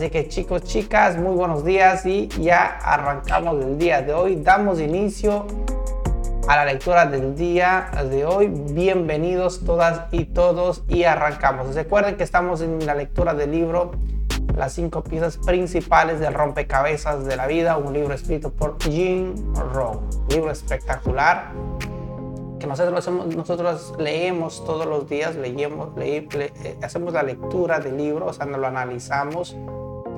Así que chicos, chicas, muy buenos días y ya arrancamos el día de hoy. Damos inicio a la lectura del día de hoy. Bienvenidos todas y todos y arrancamos. Recuerden que estamos en la lectura del libro Las cinco piezas principales del rompecabezas de la vida, un libro escrito por Jim Rohn. Libro espectacular que nosotros, nosotros leemos todos los días, leemos, eh, hacemos la lectura del libro, o sea, nos lo analizamos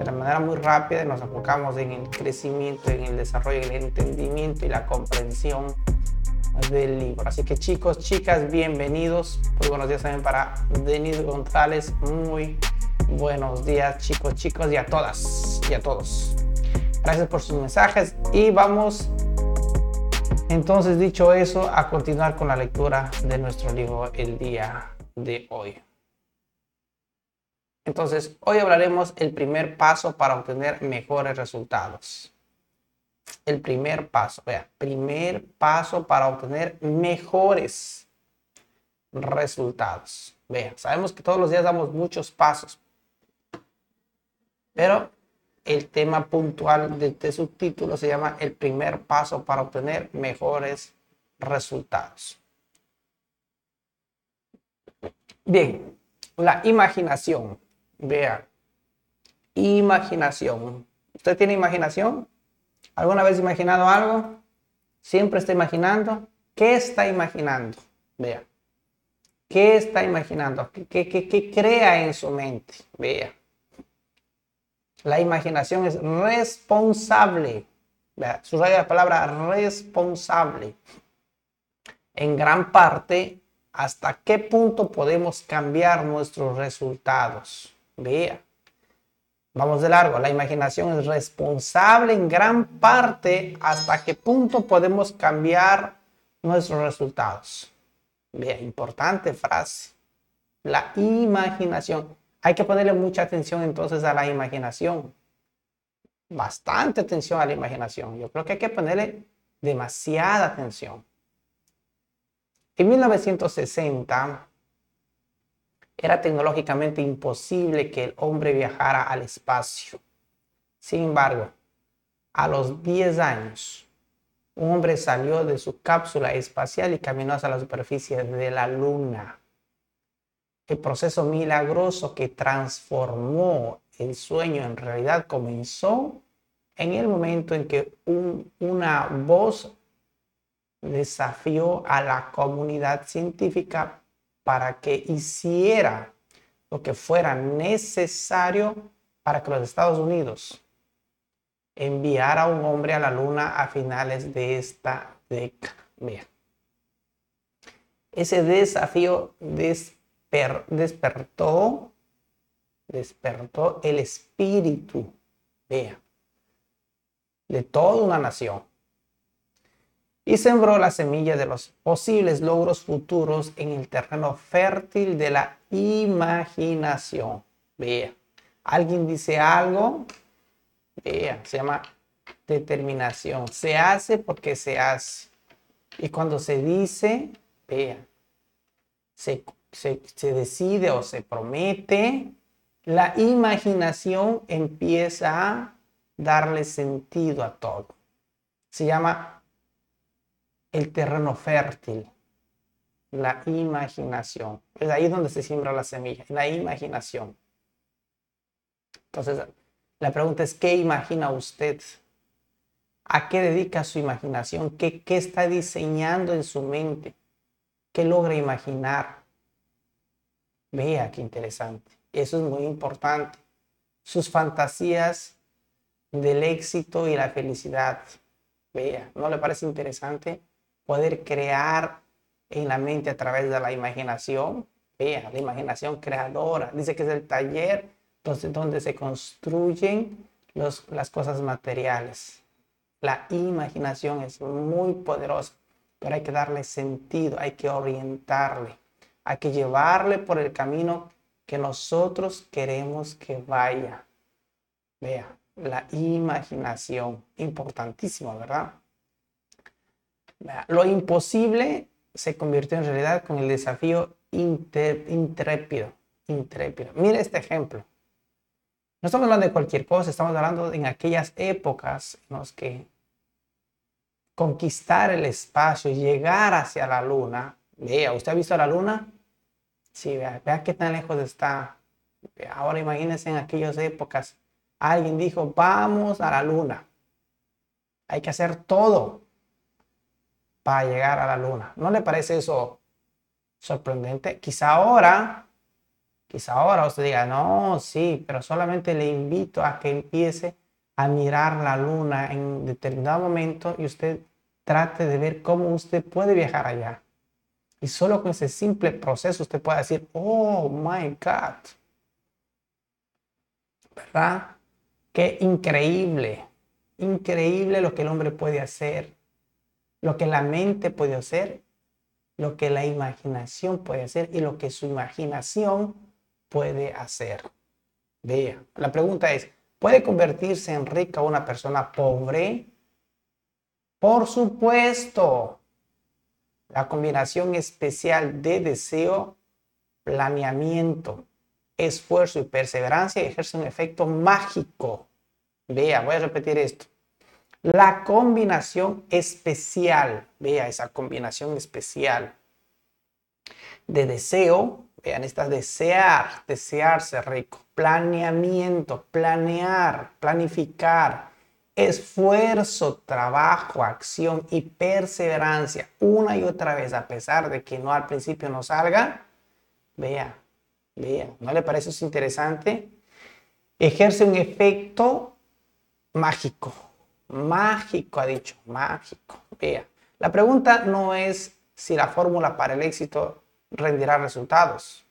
de la manera muy rápida nos enfocamos en el crecimiento, en el desarrollo, en el entendimiento y la comprensión del libro. Así que chicos, chicas, bienvenidos. Muy buenos días también para Denis González. Muy buenos días chicos, chicos y a todas y a todos. Gracias por sus mensajes y vamos entonces, dicho eso, a continuar con la lectura de nuestro libro el día de hoy. Entonces, hoy hablaremos el primer paso para obtener mejores resultados. El primer paso, vea, primer paso para obtener mejores resultados. Vea, sabemos que todos los días damos muchos pasos, pero el tema puntual de este subtítulo se llama El primer paso para obtener mejores resultados. Bien, la imaginación. Vea, imaginación. ¿Usted tiene imaginación? ¿Alguna vez imaginado algo? ¿Siempre está imaginando? ¿Qué está imaginando? Vea. ¿Qué está imaginando? ¿Qué, qué, qué crea en su mente? Vea. La imaginación es responsable. Subraya la palabra responsable. En gran parte, hasta qué punto podemos cambiar nuestros resultados. Vea. Vamos de largo. La imaginación es responsable en gran parte hasta qué punto podemos cambiar nuestros resultados. Vea, importante frase. La imaginación. Hay que ponerle mucha atención entonces a la imaginación. Bastante atención a la imaginación. Yo creo que hay que ponerle demasiada atención. En 1960 era tecnológicamente imposible que el hombre viajara al espacio. Sin embargo, a los 10 años, un hombre salió de su cápsula espacial y caminó hacia la superficie de la Luna el proceso milagroso que transformó el sueño en realidad comenzó en el momento en que una voz desafió a la comunidad científica para que hiciera lo que fuera necesario para que los Estados Unidos enviara a un hombre a la luna a finales de esta década. Ese desafío des despertó, despertó el espíritu, de toda una nación. Y sembró la semilla de los posibles logros futuros en el terreno fértil de la imaginación. Vea, alguien dice algo, vea, se llama determinación. Se hace porque se hace. Y cuando se dice, vea, se se, decide o se promete, la imaginación empieza a darle sentido a todo. Se llama el terreno fértil, la imaginación. Es ahí donde se siembra la semilla, la imaginación. Entonces, la pregunta es, ¿qué imagina usted? ¿A qué dedica su imaginación? ¿Qué, qué está diseñando en su mente? ¿Qué logra imaginar? Vea qué interesante. Eso es muy importante. Sus fantasías del éxito y la felicidad. Vea, ¿no le parece interesante poder crear en la mente a través de la imaginación? Vea, la imaginación creadora. Dice que es el taller donde, se construyen las cosas materiales. La imaginación es muy poderosa, pero hay que darle sentido, hay que orientarle. Hay que llevarle por el camino que nosotros queremos que vaya. Vea, la imaginación, importantísimo, ¿verdad? Lo imposible se convirtió en realidad con el desafío intrépido, intrépido. Mire este ejemplo. No estamos hablando de cualquier cosa, estamos hablando en aquellas épocas en las que conquistar el espacio, llegar hacia la luna. Vea, ¿usted ha visto la luna? Sí, vea, vea qué tan lejos está. Ahora imagínense en aquellas épocas, alguien dijo, vamos a la luna. Hay que hacer todo para llegar a la luna. ¿No le parece eso sorprendente? Quizá ahora, quizá ahora usted diga, no, sí, pero solamente le invito a que empiece a mirar la luna en determinado momento y usted trate de ver cómo usted puede viajar allá. Y solo con ese simple proceso usted puede decir, oh my God. ¿Verdad? Qué increíble, increíble lo que el hombre puede hacer, lo que la mente puede hacer, lo que la imaginación puede hacer y lo que su imaginación puede hacer. Vea, la pregunta es, ¿puede convertirse en rica una persona pobre? Por supuesto, la combinación especial de deseo, planeamiento, esfuerzo y perseverancia ejerce un efecto mágico. Vea, voy a repetir esto. La combinación especial, vea esa combinación especial de deseo, vean, esta desear, desearse rico, planeamiento, planear, planificar, esfuerzo, trabajo, acción y perseverancia una y otra vez, a pesar de que no al principio no salga, vea, vea, ¿no le parece interesante? Ejerce un efecto mágico, mágico, ha dicho, mágico, vea. La pregunta no es si la fórmula para el éxito rendirá resultados,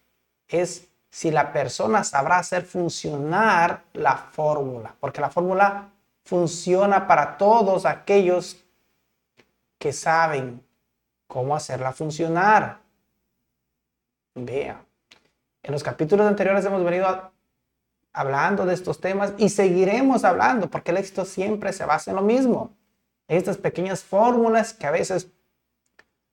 es si la persona sabrá hacer funcionar la fórmula, porque la fórmula funciona para todos aquellos que saben cómo hacerla funcionar. Vea, en los capítulos anteriores hemos venido hablando de estos temas y seguiremos hablando porque el éxito siempre se basa en lo mismo. Estas pequeñas fórmulas que a veces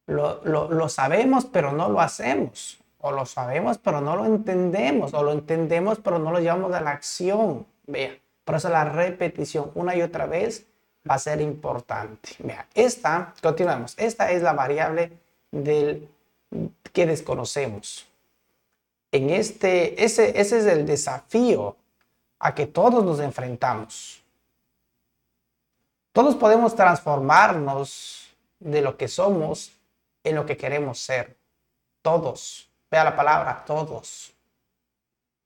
lo, lo sabemos pero no lo hacemos. O lo sabemos pero no lo entendemos. O lo entendemos pero no lo llevamos a la acción. Vea. Por eso la repetición una y otra vez va a ser importante. Vea, esta, continuamos, esta es la variable del que desconocemos. En este, ese, ese es el desafío a que todos nos enfrentamos. Todos podemos transformarnos de lo que somos en lo que queremos ser. Todos. Vea la palabra, todos.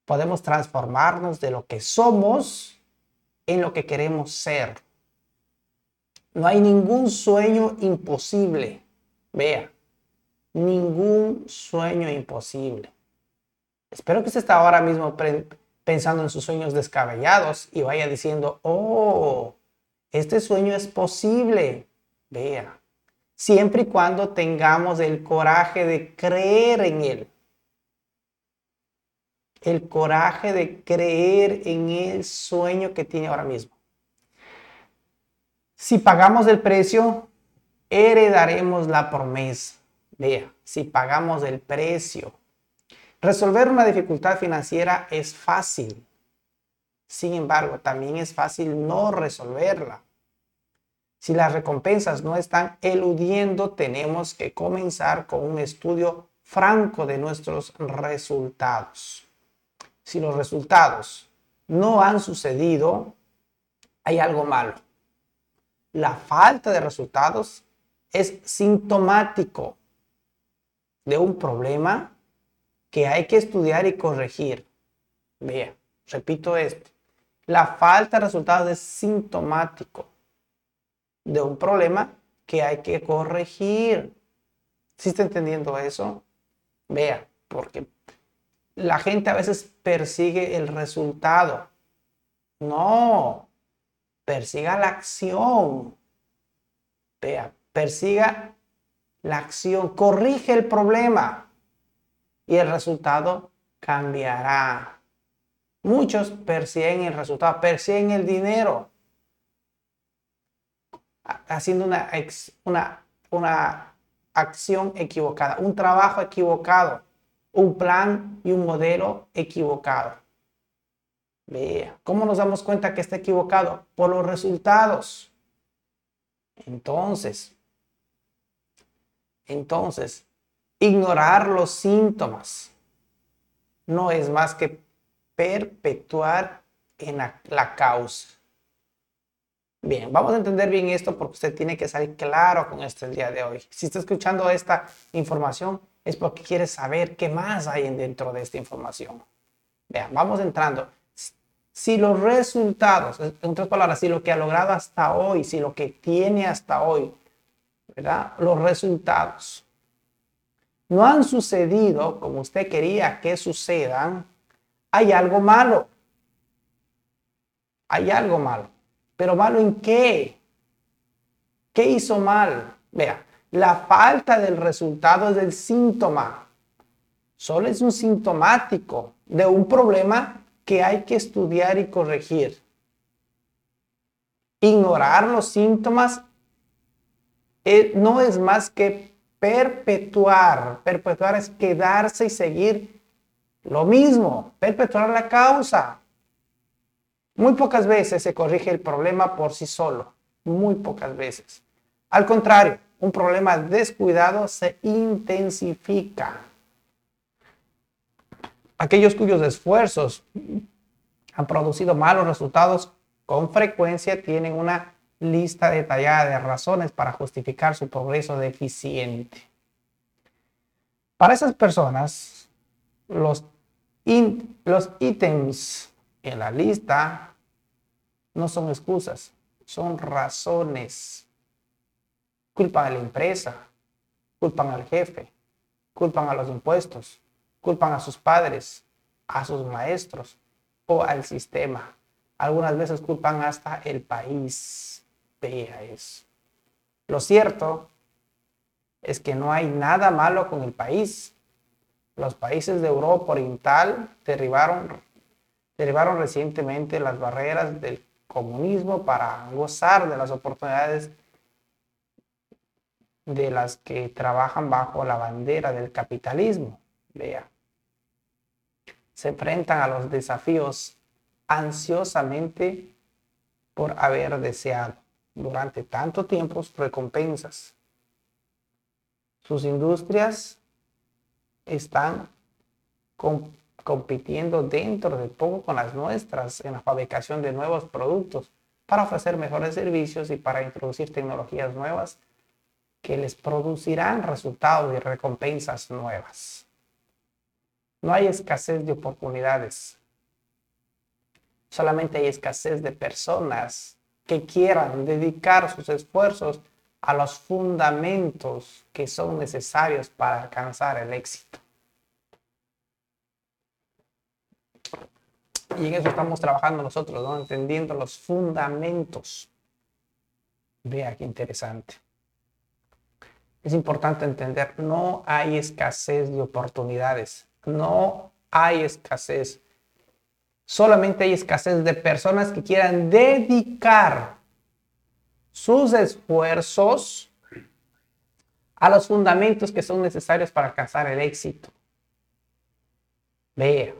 Podemos transformarnos de lo que somos en lo que queremos ser. No hay ningún sueño imposible. Vea, ningún sueño imposible. Espero que usted esté ahora mismo pensando en sus sueños descabellados y vaya diciendo, oh, este sueño es posible. Vea, siempre y cuando tengamos el coraje de creer en él el coraje de creer en el sueño que tiene ahora mismo. Si pagamos el precio, heredaremos la promesa. Vea, si pagamos el precio. Resolver una dificultad financiera es fácil. Sin embargo, también es fácil no resolverla. Si las recompensas no están eludiendo, tenemos que comenzar con un estudio franco de nuestros resultados si los resultados no han sucedido, hay algo malo. La falta de resultados es sintomático de un problema que hay que estudiar y corregir. Vea, repito esto. La falta de resultados es sintomático de un problema que hay que corregir. ¿Sí está entendiendo eso? Vea, porque la gente a veces persigue el resultado. No, persiga la acción. Vea, persiga la acción, corrige el problema y el resultado cambiará. Muchos persiguen el resultado, persiguen el dinero, haciendo una, una, una acción equivocada, un trabajo equivocado un plan y un modelo equivocado. Vea, ¿cómo nos damos cuenta que está equivocado? Por los resultados. Entonces, entonces, ignorar los síntomas no es más que perpetuar en la, causa. Bien, vamos a entender bien esto porque usted tiene que salir claro con esto el día de hoy. Si está escuchando esta información es porque quiere saber qué más hay dentro de esta información. Vean, vamos entrando. Si los resultados, en otras palabras, si lo que ha logrado hasta hoy, si lo que tiene hasta hoy, ¿verdad? Los resultados no han sucedido como usted quería que sucedan, hay algo malo. Hay algo malo. Pero malo en qué? ¿Qué hizo mal? Vea, la falta del resultado es del síntoma. Solo es un sintomático de un problema que hay que estudiar y corregir. Ignorar los síntomas eh, no es más que perpetuar. Perpetuar es quedarse y seguir lo mismo, perpetuar la causa. Muy pocas veces se corrige el problema por sí solo, muy pocas veces. Al contrario, un problema descuidado se intensifica. Aquellos cuyos esfuerzos han producido malos resultados con frecuencia tienen una lista detallada de razones para justificar su progreso deficiente. Para esas personas, los, los ítems en la lista no son excusas, son razones. Culpan a la empresa, culpan al jefe, culpan a los impuestos, culpan a sus padres, a sus maestros o al sistema. Algunas veces culpan hasta el país. Vea eso. Lo cierto es que no hay nada malo con el país. Los países de Europa Oriental derribaron, derribaron recientemente las barreras del comunismo para gozar de las oportunidades de las que trabajan bajo la bandera del capitalismo. Vea. Se enfrentan a los desafíos ansiosamente por haber deseado durante tanto tiempo recompensas. Sus industrias están compitiendo dentro de poco con las nuestras en la fabricación de nuevos productos para ofrecer mejores servicios y para introducir tecnologías nuevas que les producirán resultados y recompensas nuevas. No hay escasez de oportunidades. Solamente hay escasez de personas que quieran dedicar sus esfuerzos a los fundamentos que son necesarios para alcanzar el éxito. Y en eso estamos trabajando nosotros, ¿no? entendiendo los fundamentos. Vea qué interesante. Es importante entender, no hay escasez de oportunidades, no hay escasez. Solamente hay escasez de personas que quieran dedicar sus esfuerzos a los fundamentos que son necesarios para alcanzar el éxito. Vea,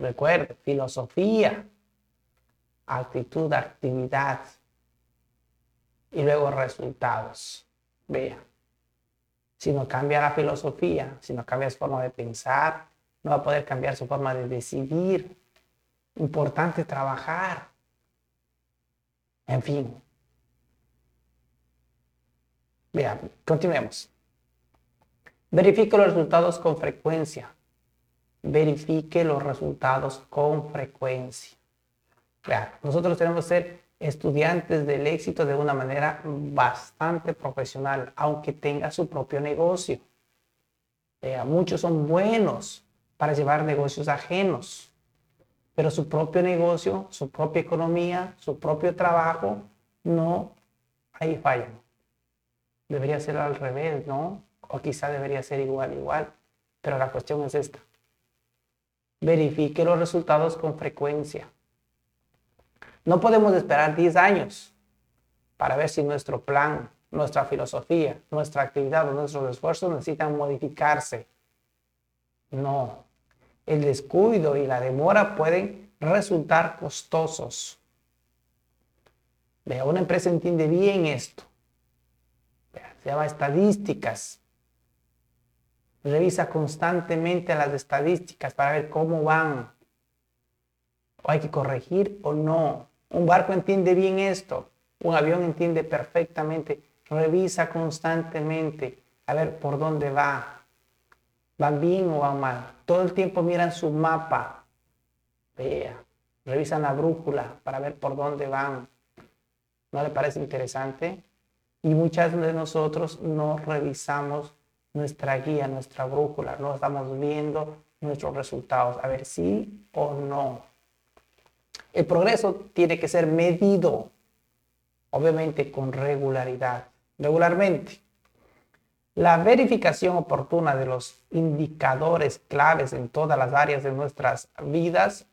recuerde, filosofía, actitud, actividad y luego resultados. Vea, si no cambia la filosofía, si no cambia su forma de pensar, no va a poder cambiar su forma de decidir. Importante trabajar. En fin. Vea, continuemos. Verifique los resultados con frecuencia. Verifique los resultados con frecuencia. Vea, nosotros tenemos que ser estudiantes del éxito de una manera bastante profesional, aunque tenga su propio negocio. muchos son buenos para llevar negocios ajenos, pero su propio negocio, su propia economía, su propio trabajo, no, ahí fallan. Debería ser al revés, ¿no? O quizá debería ser igual, igual. Pero la cuestión es esta. Verifique los resultados con frecuencia. No podemos esperar 10 años para ver si nuestro plan, nuestra filosofía, nuestra actividad o nuestros esfuerzos necesitan modificarse. No. El descuido y la demora pueden resultar costosos. Vea, una empresa entiende bien esto. Se llama estadísticas. Revisa constantemente las estadísticas para ver cómo van. O hay que corregir o no. Un barco entiende bien esto. Un avión entiende perfectamente. Revisa constantemente a ver por dónde va. ¿Van bien o van mal? Todo el tiempo miran su mapa. Vea. Revisan la brújula para ver por dónde van. ¿No le parece interesante? Y muchas de nosotros no revisamos nuestra guía, nuestra brújula, no estamos viendo nuestros resultados, a ver si o no. El progreso tiene que ser medido, obviamente con regularidad, regularmente. La verificación oportuna de los indicadores claves en todas las áreas de nuestras vidas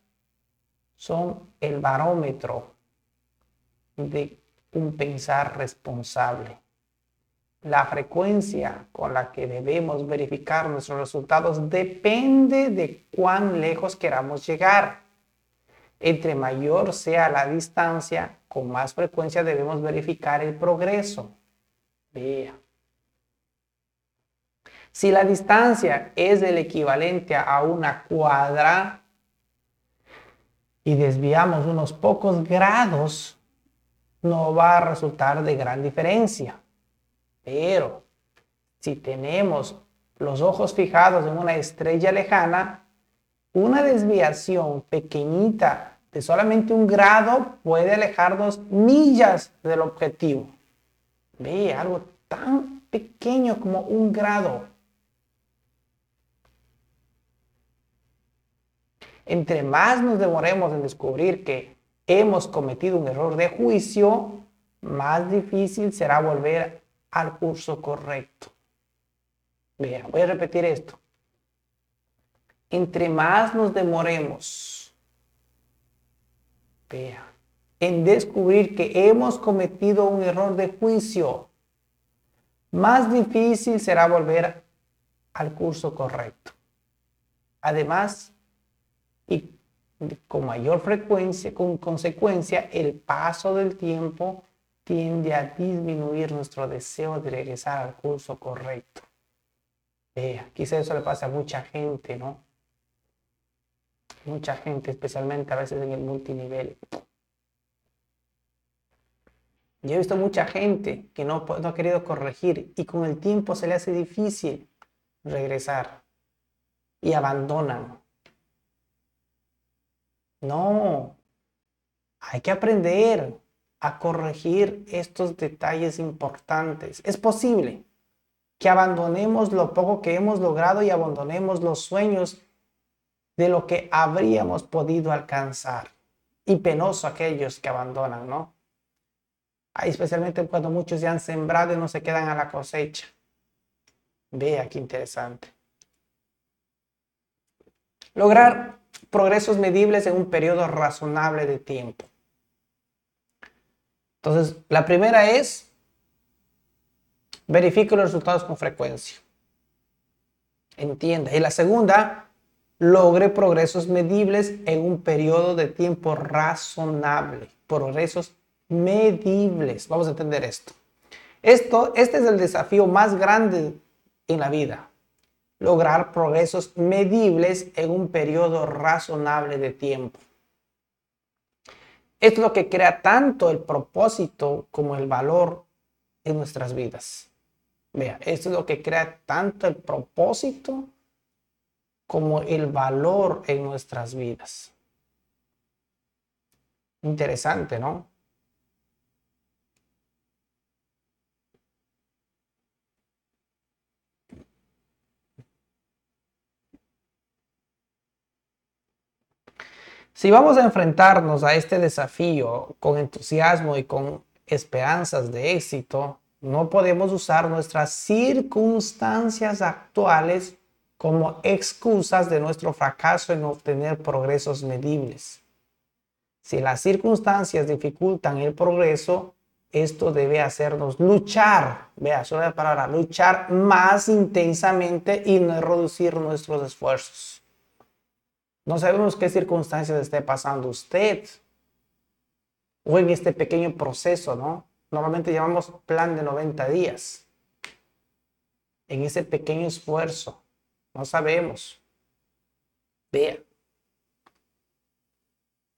son el barómetro de un pensar responsable. La frecuencia con la que debemos verificar nuestros resultados depende de cuán lejos queramos llegar. Entre mayor sea la distancia, con más frecuencia debemos verificar el progreso. Vea. Si la distancia es el equivalente a una cuadra y desviamos unos pocos grados, no va a resultar de gran diferencia. Pero si tenemos los ojos fijados en una estrella lejana, una desviación pequeñita de solamente un grado puede alejarnos millas del objetivo. Ve, algo tan pequeño como un grado. Entre más nos demoremos en descubrir que hemos cometido un error de juicio, más difícil será volver al curso correcto. Vea, voy a repetir esto. Entre más nos demoremos, vea, en descubrir que hemos cometido un error de juicio, más difícil será volver al curso correcto. Además, y con mayor frecuencia, con consecuencia, el paso del tiempo tiende a disminuir nuestro deseo de regresar al curso correcto. Vea, quizá eso le pasa a mucha gente, ¿no? Mucha gente, especialmente a veces en el multinivel. Yo he visto mucha gente que no, no ha querido corregir y con el tiempo se le hace difícil regresar y abandonan. No, hay que aprender a corregir estos detalles importantes. Es posible que abandonemos lo poco que hemos logrado y abandonemos los sueños de lo que habríamos podido alcanzar. Y penoso aquellos que abandonan, ¿no? especialmente cuando muchos ya han sembrado y no se quedan a la cosecha. Vea qué interesante. Lograr progresos medibles en un periodo razonable de tiempo. Entonces, la primera es, verifique los resultados con frecuencia. Entienda. Y la segunda, logre progresos medibles en un periodo de tiempo razonable. Progresos medibles. Vamos a entender esto. Esto, este es el desafío más grande en la vida. Lograr progresos medibles en un periodo razonable de tiempo. Es lo que crea tanto el propósito como el valor en nuestras vidas. Vea, esto es lo que crea tanto el propósito como el valor en nuestras vidas. Interesante, ¿no? Si vamos a enfrentarnos a este desafío con entusiasmo y con esperanzas de éxito, no podemos usar nuestras circunstancias actuales como excusas de nuestro fracaso en obtener progresos medibles. Si las circunstancias dificultan el progreso, esto debe hacernos luchar, vea, solo la palabra, luchar más intensamente y no reducir nuestros esfuerzos. No sabemos qué circunstancias esté pasando usted o en este pequeño proceso, ¿no? Normalmente llamamos plan de 90 días. En ese pequeño esfuerzo, no sabemos. Vea.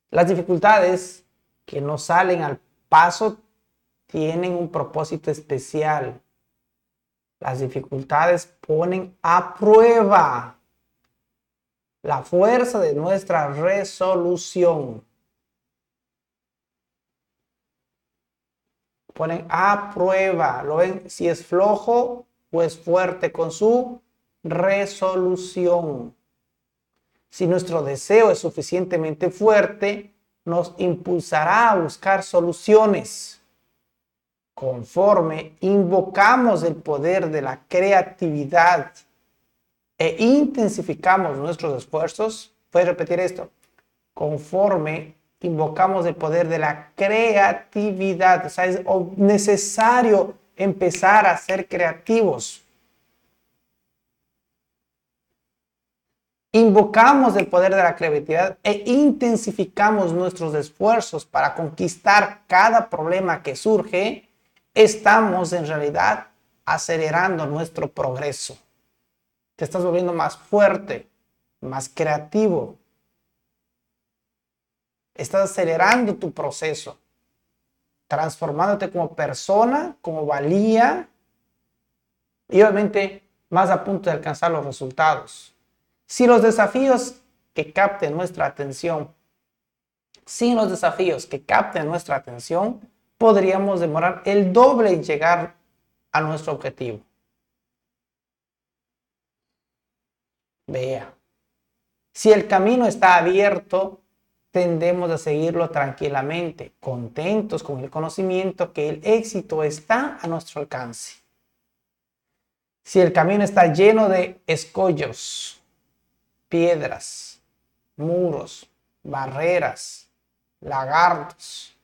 Las dificultades que no salen al paso tienen un propósito especial. Las dificultades ponen a prueba la fuerza de nuestra resolución. Ponen a prueba, lo ven si es flojo o es fuerte con su resolución. Si nuestro deseo es suficientemente fuerte, nos impulsará a buscar soluciones. Conforme invocamos el poder de la creatividad e intensificamos nuestros esfuerzos, puedes repetir esto, conforme invocamos el poder de la creatividad, o sea, es necesario empezar a ser creativos. Invocamos el poder de la creatividad e intensificamos nuestros esfuerzos para conquistar cada problema que surge, estamos en realidad acelerando nuestro progreso te estás volviendo más fuerte, más creativo. Estás acelerando tu proceso, transformándote como persona, como valía y obviamente más a punto de alcanzar los resultados. Si los desafíos que capten nuestra atención, sin los desafíos que capten nuestra atención, podríamos demorar el doble en llegar a nuestro objetivo. Vea. Si el camino está abierto, tendemos a seguirlo tranquilamente, contentos con el conocimiento que el éxito está a nuestro alcance. Si el camino está lleno de escollos, piedras, muros, barreras, lagartos,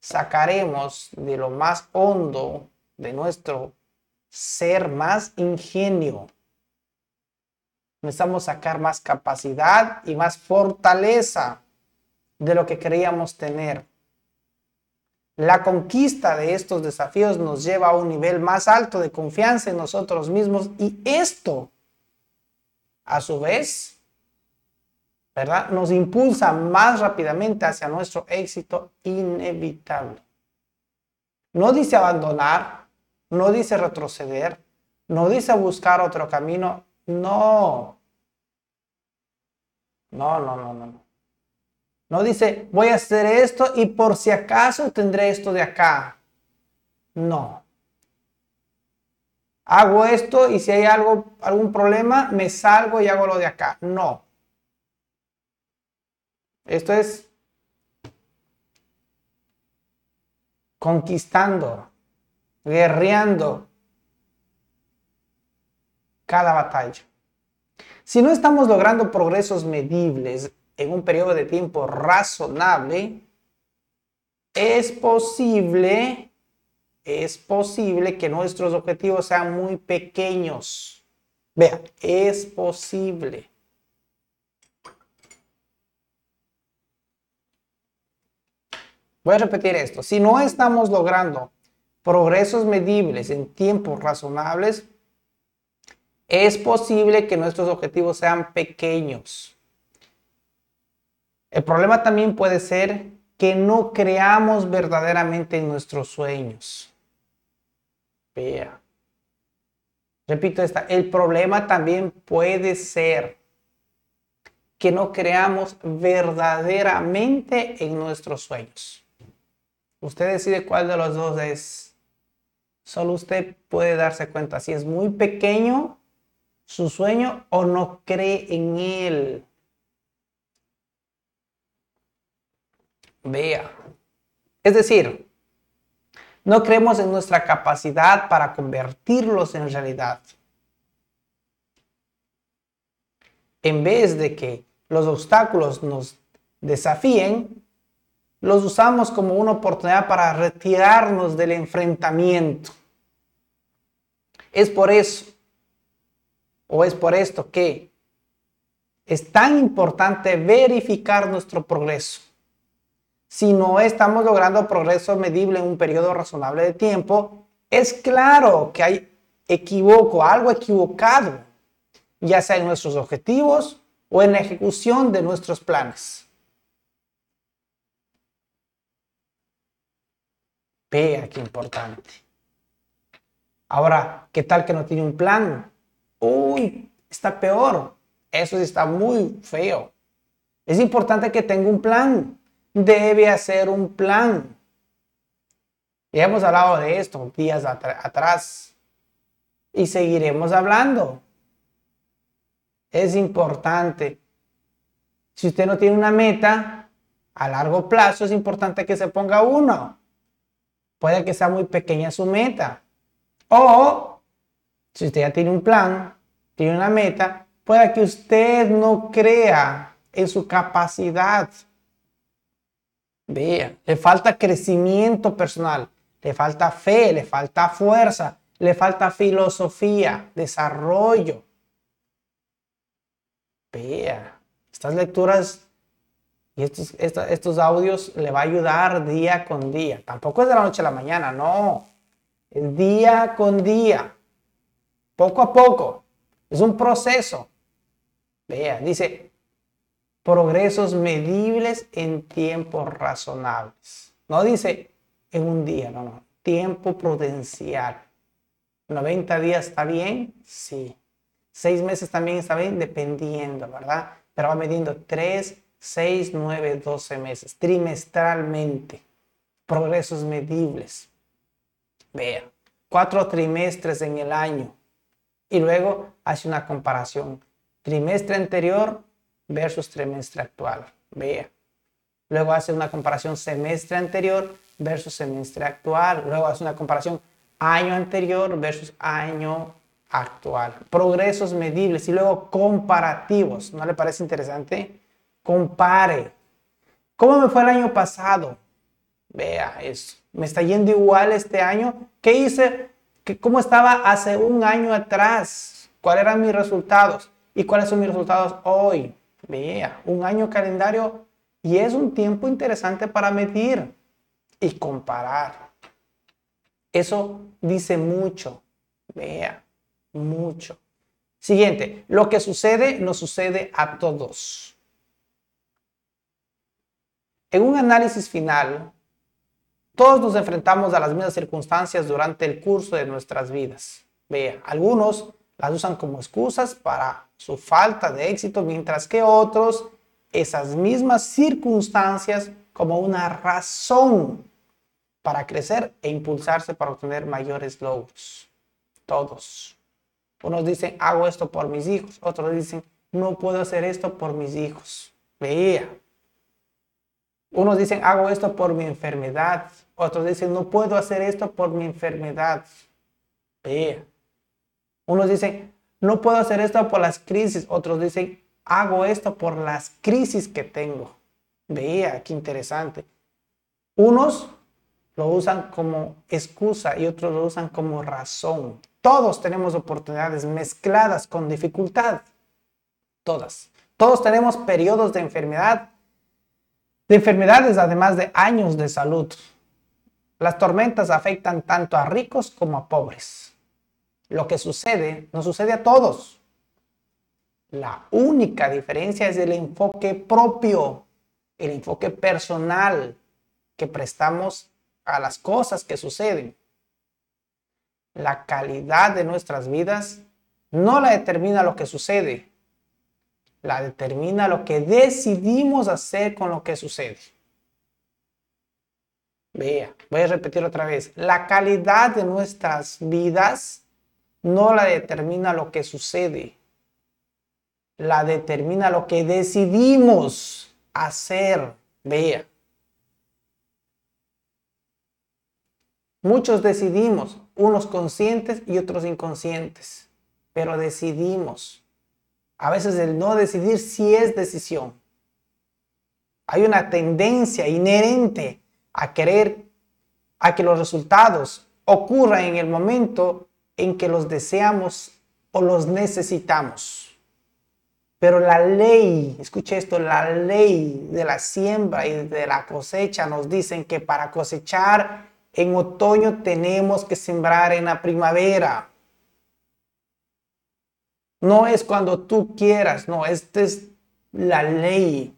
sacaremos de lo más hondo de nuestro ser más ingenio, Necesitamos sacar más capacidad y más fortaleza de lo que creíamos tener. La conquista de estos desafíos nos lleva a un nivel más alto de confianza en nosotros mismos y esto, a su vez, ¿verdad? Nos impulsa más rápidamente hacia nuestro éxito inevitable. No dice abandonar, no dice retroceder, no dice buscar otro camino, no. No, no, no, no. No dice, voy a hacer esto y por si acaso tendré esto de acá. No. Hago esto y si hay algo, algún problema, me salgo y hago lo de acá. No. Esto es conquistando, guerreando, cada batalla. Si no estamos logrando progresos medibles en un periodo de tiempo razonable, es posible, es posible que nuestros objetivos sean muy pequeños. Vea, es posible. Voy a repetir esto. Si no estamos logrando progresos medibles en tiempos razonables, es posible que nuestros objetivos sean pequeños. El problema también puede ser que no creamos verdaderamente en nuestros sueños. Vea. Repito esta, el problema también puede ser que no creamos verdaderamente en nuestros sueños. Usted decide cuál de los dos es. Solo usted puede darse cuenta si es muy pequeño su sueño o no cree en él. Vea. Es decir, no creemos en nuestra capacidad para convertirlos en realidad. En vez de que los obstáculos nos desafíen, los usamos como una oportunidad para retirarnos del enfrentamiento. Es por eso o es por esto que es tan importante verificar nuestro progreso. Si no estamos logrando progreso medible en un periodo razonable de tiempo, es claro que hay equivoco, algo equivocado, ya sea en nuestros objetivos o en la ejecución de nuestros planes. Vea qué importante. Ahora, ¿qué tal que no tiene un plan? Uy, está peor. Eso está muy feo. Es importante que tenga un plan. Debe hacer un plan. Ya hemos hablado de esto días atrás y seguiremos hablando. Es importante. Si usted no tiene una meta a largo plazo, es importante que se ponga uno. Puede que sea muy pequeña su meta. O si usted ya tiene un plan, tiene una meta, puede que usted no crea en su capacidad. Vea, le falta crecimiento personal, le falta fe, le falta fuerza, le falta filosofía, desarrollo. Vea, estas lecturas y estos, estos audios le va a ayudar día con día. Tampoco es de la noche a la mañana, no. Es día con día, poco a poco. Es un proceso. Vea, dice, progresos medibles en tiempos razonables. No dice en un día, no, no. Tiempo prudencial. 90 días está bien, sí. Seis meses también está bien, dependiendo, ¿verdad? Pero va midiendo 3, 6, 9, 12 meses, trimestralmente. Progresos medibles. Vea, cuatro trimestres en el año. Y luego hace una comparación. Trimestre anterior versus trimestre actual. Vea. Luego hace una comparación semestre anterior versus semestre actual. Luego hace una comparación año anterior versus año actual. Progresos medibles y luego comparativos. ¿No le parece interesante? Compare. ¿Cómo me fue el año pasado? Vea eso. ¿Me está yendo igual este año? ¿Qué hice? ¿Cómo estaba hace un año atrás? ¿Cuáles eran mis resultados? ¿Y cuáles son mis resultados hoy? Vea, un año calendario y es un tiempo interesante para medir y comparar. Eso dice mucho. Vea, mucho. Siguiente, lo que sucede nos sucede a todos. En un análisis final, todos nos enfrentamos a las mismas circunstancias durante el curso de nuestras vidas. Vea, algunos las usan como excusas para su falta de éxito, mientras que otros esas mismas circunstancias como una razón para crecer e impulsarse para obtener mayores logros. Todos. Unos dicen, hago esto por mis hijos. Otros dicen, no puedo hacer esto por mis hijos. Vea. Unos dicen, hago esto por mi enfermedad. Otros dicen, no puedo hacer esto por mi enfermedad. Vea. Unos dicen, no puedo hacer esto por las crisis. Otros dicen, hago esto por las crisis que tengo. Vea, qué interesante. Unos lo usan como excusa y otros lo usan como razón. Todos tenemos oportunidades mezcladas con dificultad. Todas. Todos tenemos periodos de enfermedad, de enfermedades además de años de salud. Las tormentas afectan tanto a ricos como a pobres. Lo que sucede nos sucede a todos. La única diferencia es el enfoque propio, el enfoque personal que prestamos a las cosas que suceden. La calidad de nuestras vidas no la determina lo que sucede, la determina lo que decidimos hacer con lo que sucede. Vea, voy a repetir otra vez. La calidad de nuestras vidas no la determina lo que sucede, la determina lo que decidimos hacer. Vea. Muchos decidimos, unos conscientes y otros inconscientes, pero decidimos. A veces el no decidir sí es decisión. Hay una tendencia inherente a querer a que los resultados ocurran en el momento en que los deseamos o los necesitamos. Pero la ley, escuche esto, la ley de la siembra y de la cosecha nos dicen que para cosechar en otoño tenemos que sembrar en la primavera. No es cuando tú quieras, no, esta es la ley.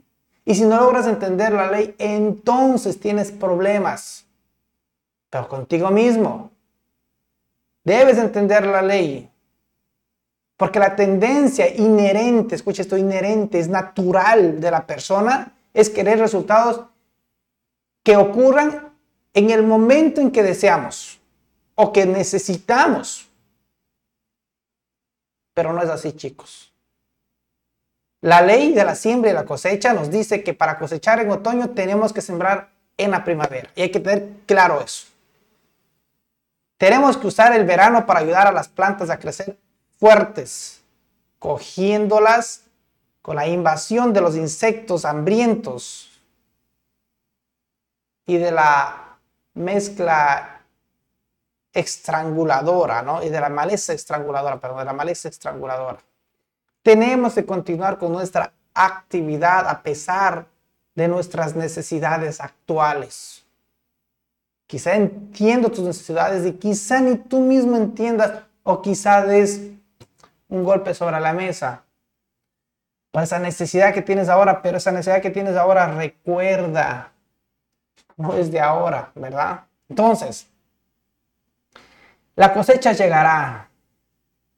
Y si no logras entender la ley, entonces tienes problemas. Pero contigo mismo. Debes entender la ley. Porque la tendencia inherente, escucha esto, inherente, es natural de la persona, es querer resultados que ocurran en el momento en que deseamos o que necesitamos. Pero no es así, chicos. La ley de la siembra y la cosecha nos dice que para cosechar en otoño tenemos que sembrar en la primavera. Y hay que tener claro eso. Tenemos que usar el verano para ayudar a las plantas a crecer fuertes, cogiéndolas con la invasión de los insectos hambrientos y de la mezcla estranguladora, ¿no? Y de la maleza estranguladora, perdón, de la maleza estranguladora. Tenemos que continuar con nuestra actividad a pesar de nuestras necesidades actuales. Quizá entiendo tus necesidades y quizá ni tú mismo entiendas o quizá des un golpe sobre la mesa por esa necesidad que tienes ahora, pero esa necesidad que tienes ahora recuerda, no es de ahora, ¿verdad? Entonces, la cosecha llegará,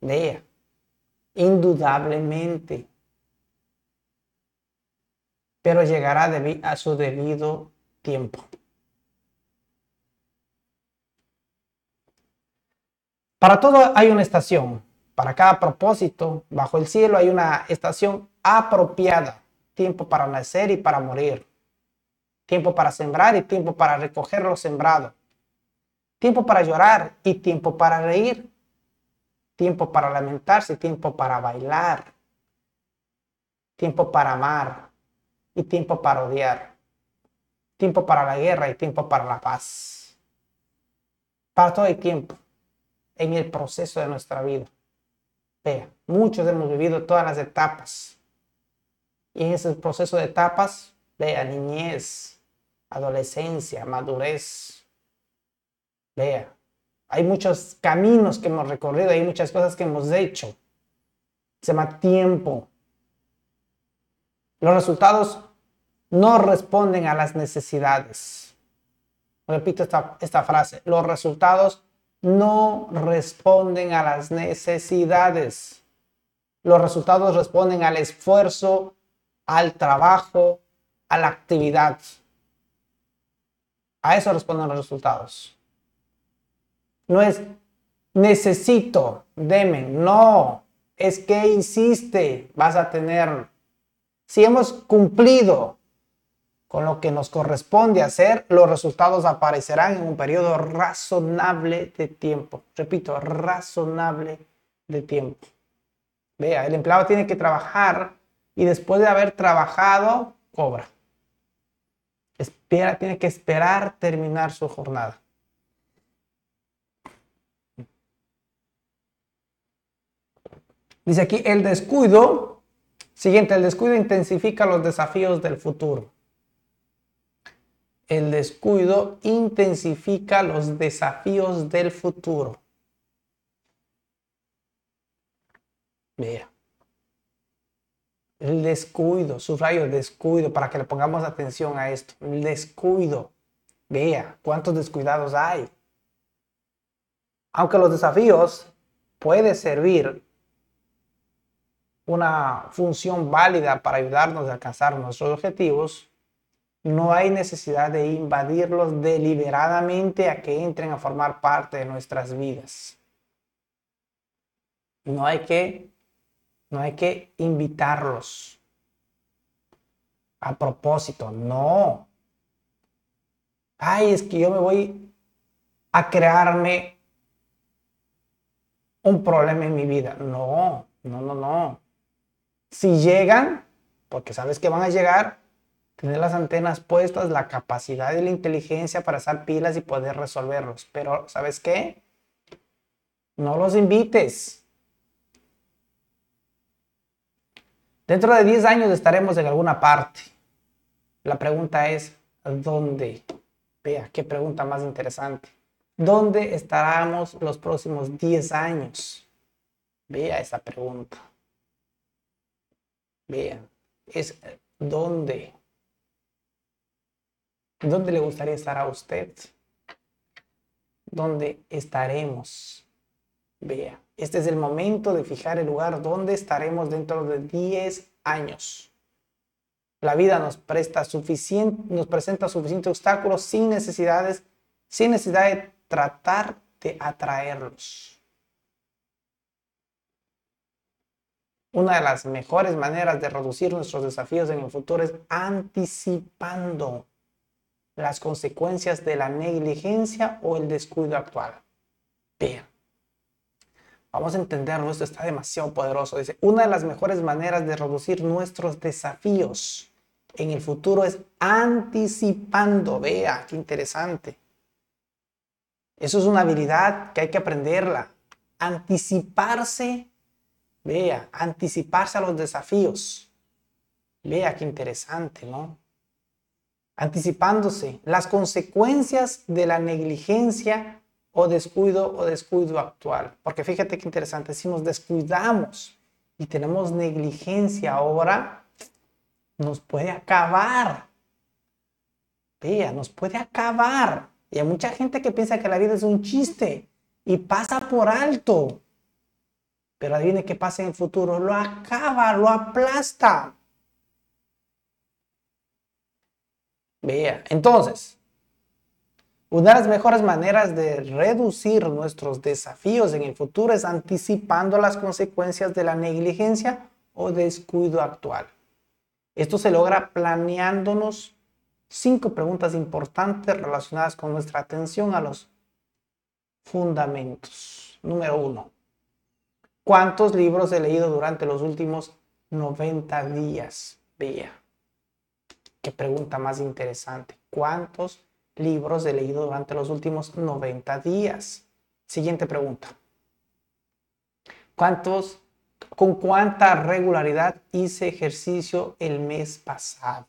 vea, indudablemente, pero llegará a su debido tiempo. Para todo hay una estación. Para cada propósito, bajo el cielo hay una estación apropiada. Tiempo para nacer y para morir. Tiempo para sembrar y tiempo para recoger lo sembrado. Tiempo para llorar y tiempo para reír. Tiempo para lamentarse tiempo para bailar. Tiempo para amar y tiempo para odiar. Tiempo para la guerra y tiempo para la paz. Para todo el tiempo en el proceso de nuestra vida. Vea, muchos hemos vivido todas las etapas. Y en ese proceso de etapas, vea, niñez, adolescencia, madurez. Vea, hay muchos caminos que hemos recorrido, hay muchas cosas que hemos hecho. Se llama tiempo. Los resultados no responden a las necesidades. Repito esta, esta frase. Los resultados no responden a las necesidades. Los resultados responden al esfuerzo, al trabajo, a la actividad. A eso responden los resultados. No es necesito, deme. No, es que hiciste, vas a tener. Si hemos cumplido con lo que nos corresponde hacer, los resultados aparecerán en un periodo razonable de tiempo. Repito, razonable de tiempo. Vea, el empleado tiene que trabajar y después de haber trabajado, cobra. Espera, tiene que esperar terminar su jornada. Dice aquí, el descuido, siguiente, el descuido intensifica los desafíos del futuro el descuido intensifica los desafíos del futuro. Vea. El descuido, subrayo descuido para que le pongamos atención a esto. El descuido. Vea cuántos descuidados hay. Aunque los desafíos pueden servir una función válida para ayudarnos a alcanzar nuestros objetivos, no hay necesidad de invadirlos deliberadamente a que entren a formar parte de nuestras vidas. No hay que, no hay que invitarlos a propósito, no. Ay, es que yo me voy a crearme un problema en mi vida. No, no, no, no. Si llegan, porque sabes que van a llegar, tener las antenas puestas, la capacidad y la inteligencia para hacer pilas y poder resolverlos. Pero, ¿sabes qué? No los invites. Dentro de 10 años estaremos en alguna parte. La pregunta es, ¿dónde? Vea, qué pregunta más interesante. ¿Dónde estaremos los próximos 10 años? Vea esa pregunta. Vea, es ¿dónde? ¿Dónde le gustaría estar a usted? ¿Dónde estaremos? Vea, este es el momento de fijar el lugar donde estaremos dentro de 10 años. La vida nos, presta nos presenta suficientes obstáculos sin necesidades, sin necesidad de tratar de atraerlos. Una de las mejores maneras de reducir nuestros desafíos en el futuro es anticipando las consecuencias de la negligencia o el descuido actual. Bien. Vamos a entenderlo, esto está demasiado poderoso. Dice, una de las mejores maneras de reducir nuestros desafíos en el futuro es anticipando. Vea, qué interesante. Eso es una habilidad que hay que aprenderla. Anticiparse, vea, anticiparse a los desafíos. Vea, qué interesante, ¿no? Anticipándose las consecuencias de la negligencia o descuido o descuido actual. Porque fíjate qué interesante, si nos descuidamos y tenemos negligencia ahora, nos puede acabar. Vea, nos puede acabar. Y hay mucha gente que piensa que la vida es un chiste y pasa por alto. Pero adivine qué pasa en el futuro. Lo acaba, lo aplasta. Vea, entonces, una de las mejores maneras de reducir nuestros desafíos en el futuro es anticipando las consecuencias de la negligencia o descuido actual. Esto se logra planeándonos cinco preguntas importantes relacionadas con nuestra atención a los fundamentos. Número uno, ¿cuántos libros he leído durante los últimos 90 días? Vea, qué pregunta más interesante. ¿Cuántos libros he leído durante los últimos 90 días? Siguiente pregunta. ¿Cuántos ¿Con cuánta regularidad hice ejercicio el mes pasado?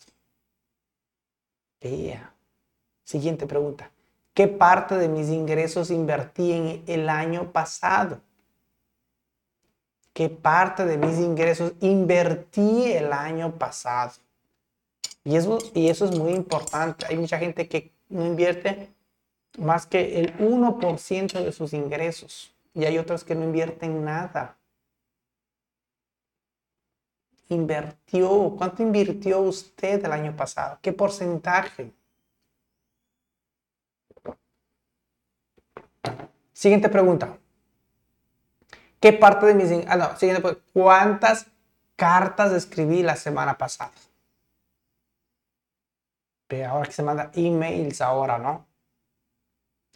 Vea. Siguiente pregunta. ¿Qué parte de mis ingresos invertí en el año pasado? ¿Qué parte de mis ingresos invertí el año pasado? Y eso, y eso es muy importante. Hay mucha gente que no invierte más que el 1% de sus ingresos. Y hay otros que no invierten nada invirtió? ¿Cuánto invirtió usted el año pasado? ¿Qué porcentaje? Siguiente pregunta. ¿Qué parte de mis... Ah, no, siguiente pregunta. ¿Cuántas cartas escribí la semana pasada? ahora que se manda emails ahora, ¿no?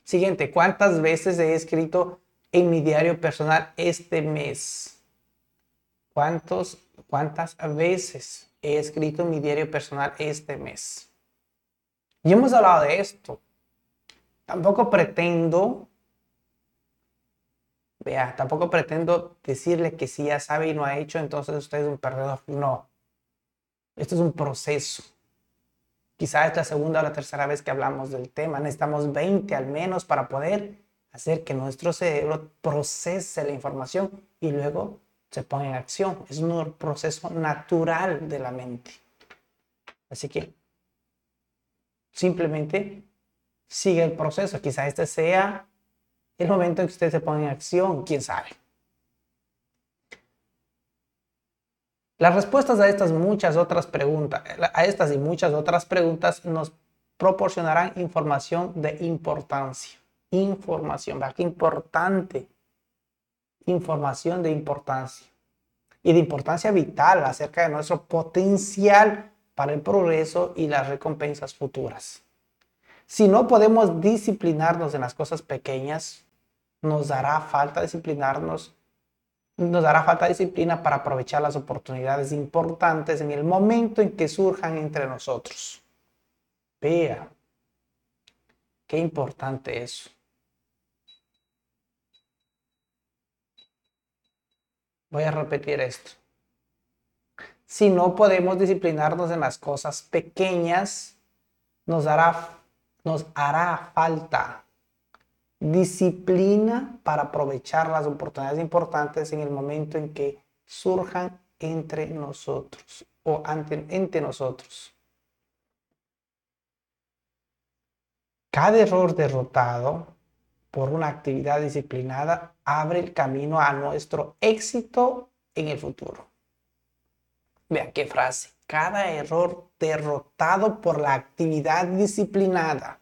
Siguiente, ¿cuántas veces he escrito en mi diario personal este mes? ¿Cuántos cuántas veces he escrito en mi diario personal este mes. Y hemos hablado de esto. Tampoco pretendo, vea, tampoco pretendo decirle que si ya sabe y no ha hecho, entonces usted es un perdedor. No. Esto es un proceso. Quizás es la segunda o la tercera vez que hablamos del tema. Necesitamos 20 al menos para poder hacer que nuestro cerebro procese la información y luego se pone en acción. Es un proceso natural de la mente. Así que simplemente sigue el proceso. Quizá este sea el momento en que usted se pone en acción, quién sabe. Las respuestas a estas muchas otras preguntas, a estas y muchas otras preguntas nos proporcionarán información de importancia. Información, ¿verdad? Qué importante información de importancia y de importancia vital acerca de nuestro potencial para el progreso y las recompensas futuras. Si no podemos disciplinarnos en las cosas pequeñas, nos dará falta disciplinarnos, nos dará falta disciplina para aprovechar las oportunidades importantes en el momento en que surjan entre nosotros. Vea, qué importante eso. Voy a repetir esto. si no podemos disciplinarnos en las cosas pequeñas, nos hará, nos hará falta disciplina para aprovechar las oportunidades importantes en el momento en que surjan entre nosotros o ante, entre nosotros. Cada error derrotado por una actividad disciplinada abre el camino a nuestro éxito en el futuro. Vean qué frase. Cada error derrotado por la actividad disciplinada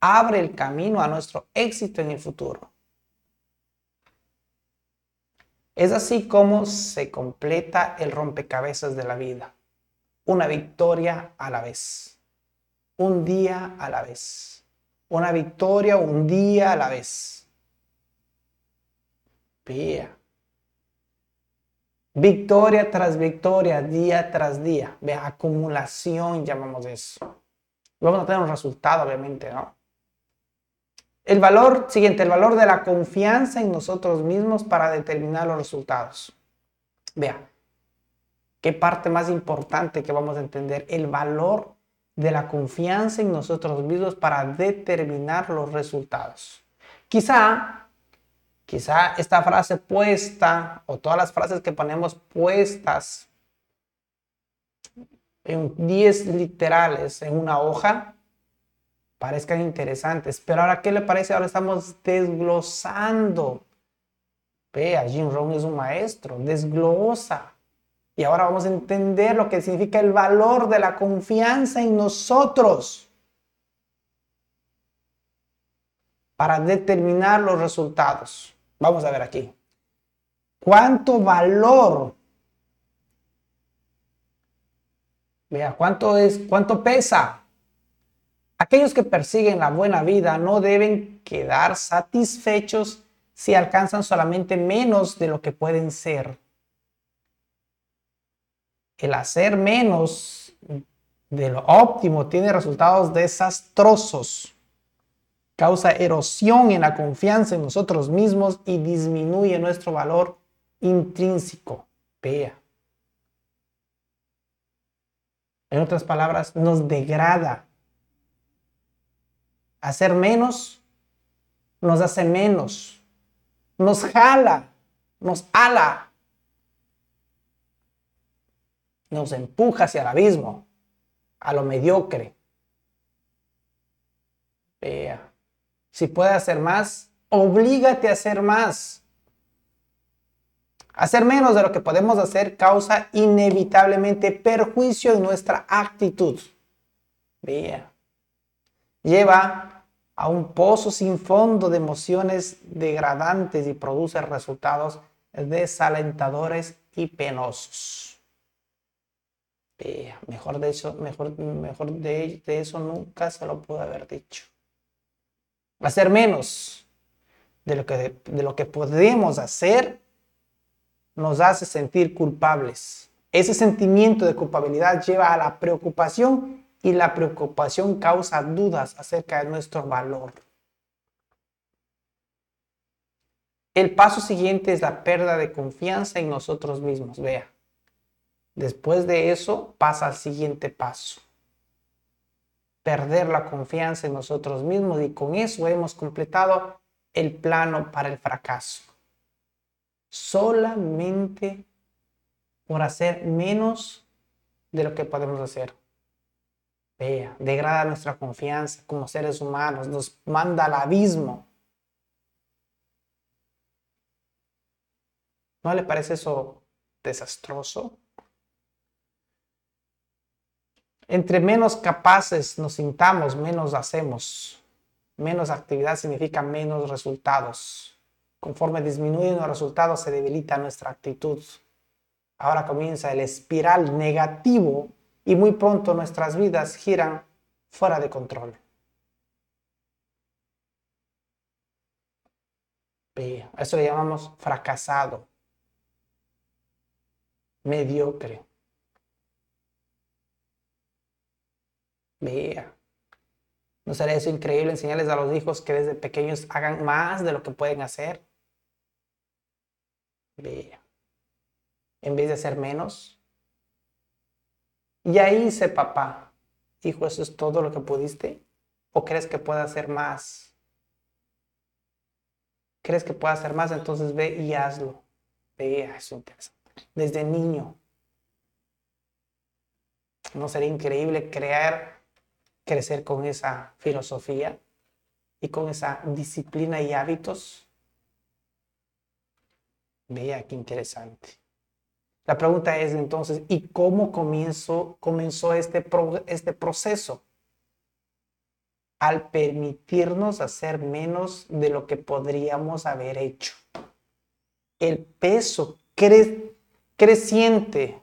abre el camino a nuestro éxito en el futuro. Es así como se completa el rompecabezas de la vida. Una victoria a la vez. Un día a la vez. Una victoria un día a la vez. Vea. Victoria tras victoria, día tras día. Vea, acumulación llamamos eso. Vamos a tener un resultado, obviamente, ¿no? El valor, siguiente, el valor de la confianza en nosotros mismos para determinar los resultados. Vea, qué parte más importante que vamos a entender, el valor de la confianza en nosotros mismos para determinar los resultados. Quizá, quizá esta frase puesta o todas las frases que ponemos puestas en 10 literales en una hoja parezcan interesantes. Pero ahora, ¿qué le parece? Ahora estamos desglosando. Vea, Jim Rohn es un maestro, desglosa. Y ahora vamos a entender lo que significa el valor de la confianza en nosotros para determinar los resultados. Vamos a ver aquí. ¿Cuánto valor? Vea, ¿cuánto es? ¿Cuánto pesa? Aquellos que persiguen la buena vida no deben quedar satisfechos si alcanzan solamente menos de lo que pueden ser. El hacer menos de lo óptimo tiene resultados desastrosos. Causa erosión en la confianza en nosotros mismos y disminuye nuestro valor intrínseco. Vea. En otras palabras, nos degrada Hacer menos nos hace menos, nos jala, nos ala, nos empuja hacia el abismo, a lo mediocre. Vea, si puede hacer más, oblígate a hacer más. Hacer menos de lo que podemos hacer causa inevitablemente perjuicio en nuestra actitud. Vea lleva a un pozo sin fondo de emociones degradantes y produce resultados desalentadores y penosos. mejor de eso, mejor, mejor de, eso nunca se lo pude haber dicho. Hacer menos de lo, que, de lo que podemos hacer nos hace sentir culpables. Ese sentimiento de culpabilidad lleva a la preocupación y la preocupación causa dudas acerca de nuestro valor. El paso siguiente es la pérdida de confianza en nosotros mismos. Vea, después de eso pasa al siguiente paso. Perder la confianza en nosotros mismos y con eso hemos completado el plano para el fracaso. Solamente por hacer menos de lo que podemos hacer. Degrada nuestra confianza como seres humanos, nos manda al abismo. ¿No le parece eso desastroso? Entre menos capaces nos sintamos, menos hacemos. Menos actividad significa menos resultados. Conforme disminuyen los resultados, se debilita nuestra actitud. Ahora comienza el espiral negativo y muy pronto nuestras vidas giran fuera de control. Eso le llamamos fracasado, mediocre. Vea. ¿No sería eso increíble enseñarles a los hijos que desde pequeños hagan más de lo que pueden hacer? Vea. En vez de hacer menos, Ya hice, papá. Hijo, ¿eso es todo lo que pudiste? ¿O crees que pueda hacer más? ¿Crees que pueda hacer más? Entonces ve y hazlo. Vea, eso interesante. Desde niño. ¿No sería increíble crear, crecer con esa filosofía y con esa disciplina y hábitos? Vea qué interesante. La pregunta es entonces, ¿y cómo comenzó, este, este proceso? Al permitirnos hacer menos de lo que podríamos haber hecho. El peso creciente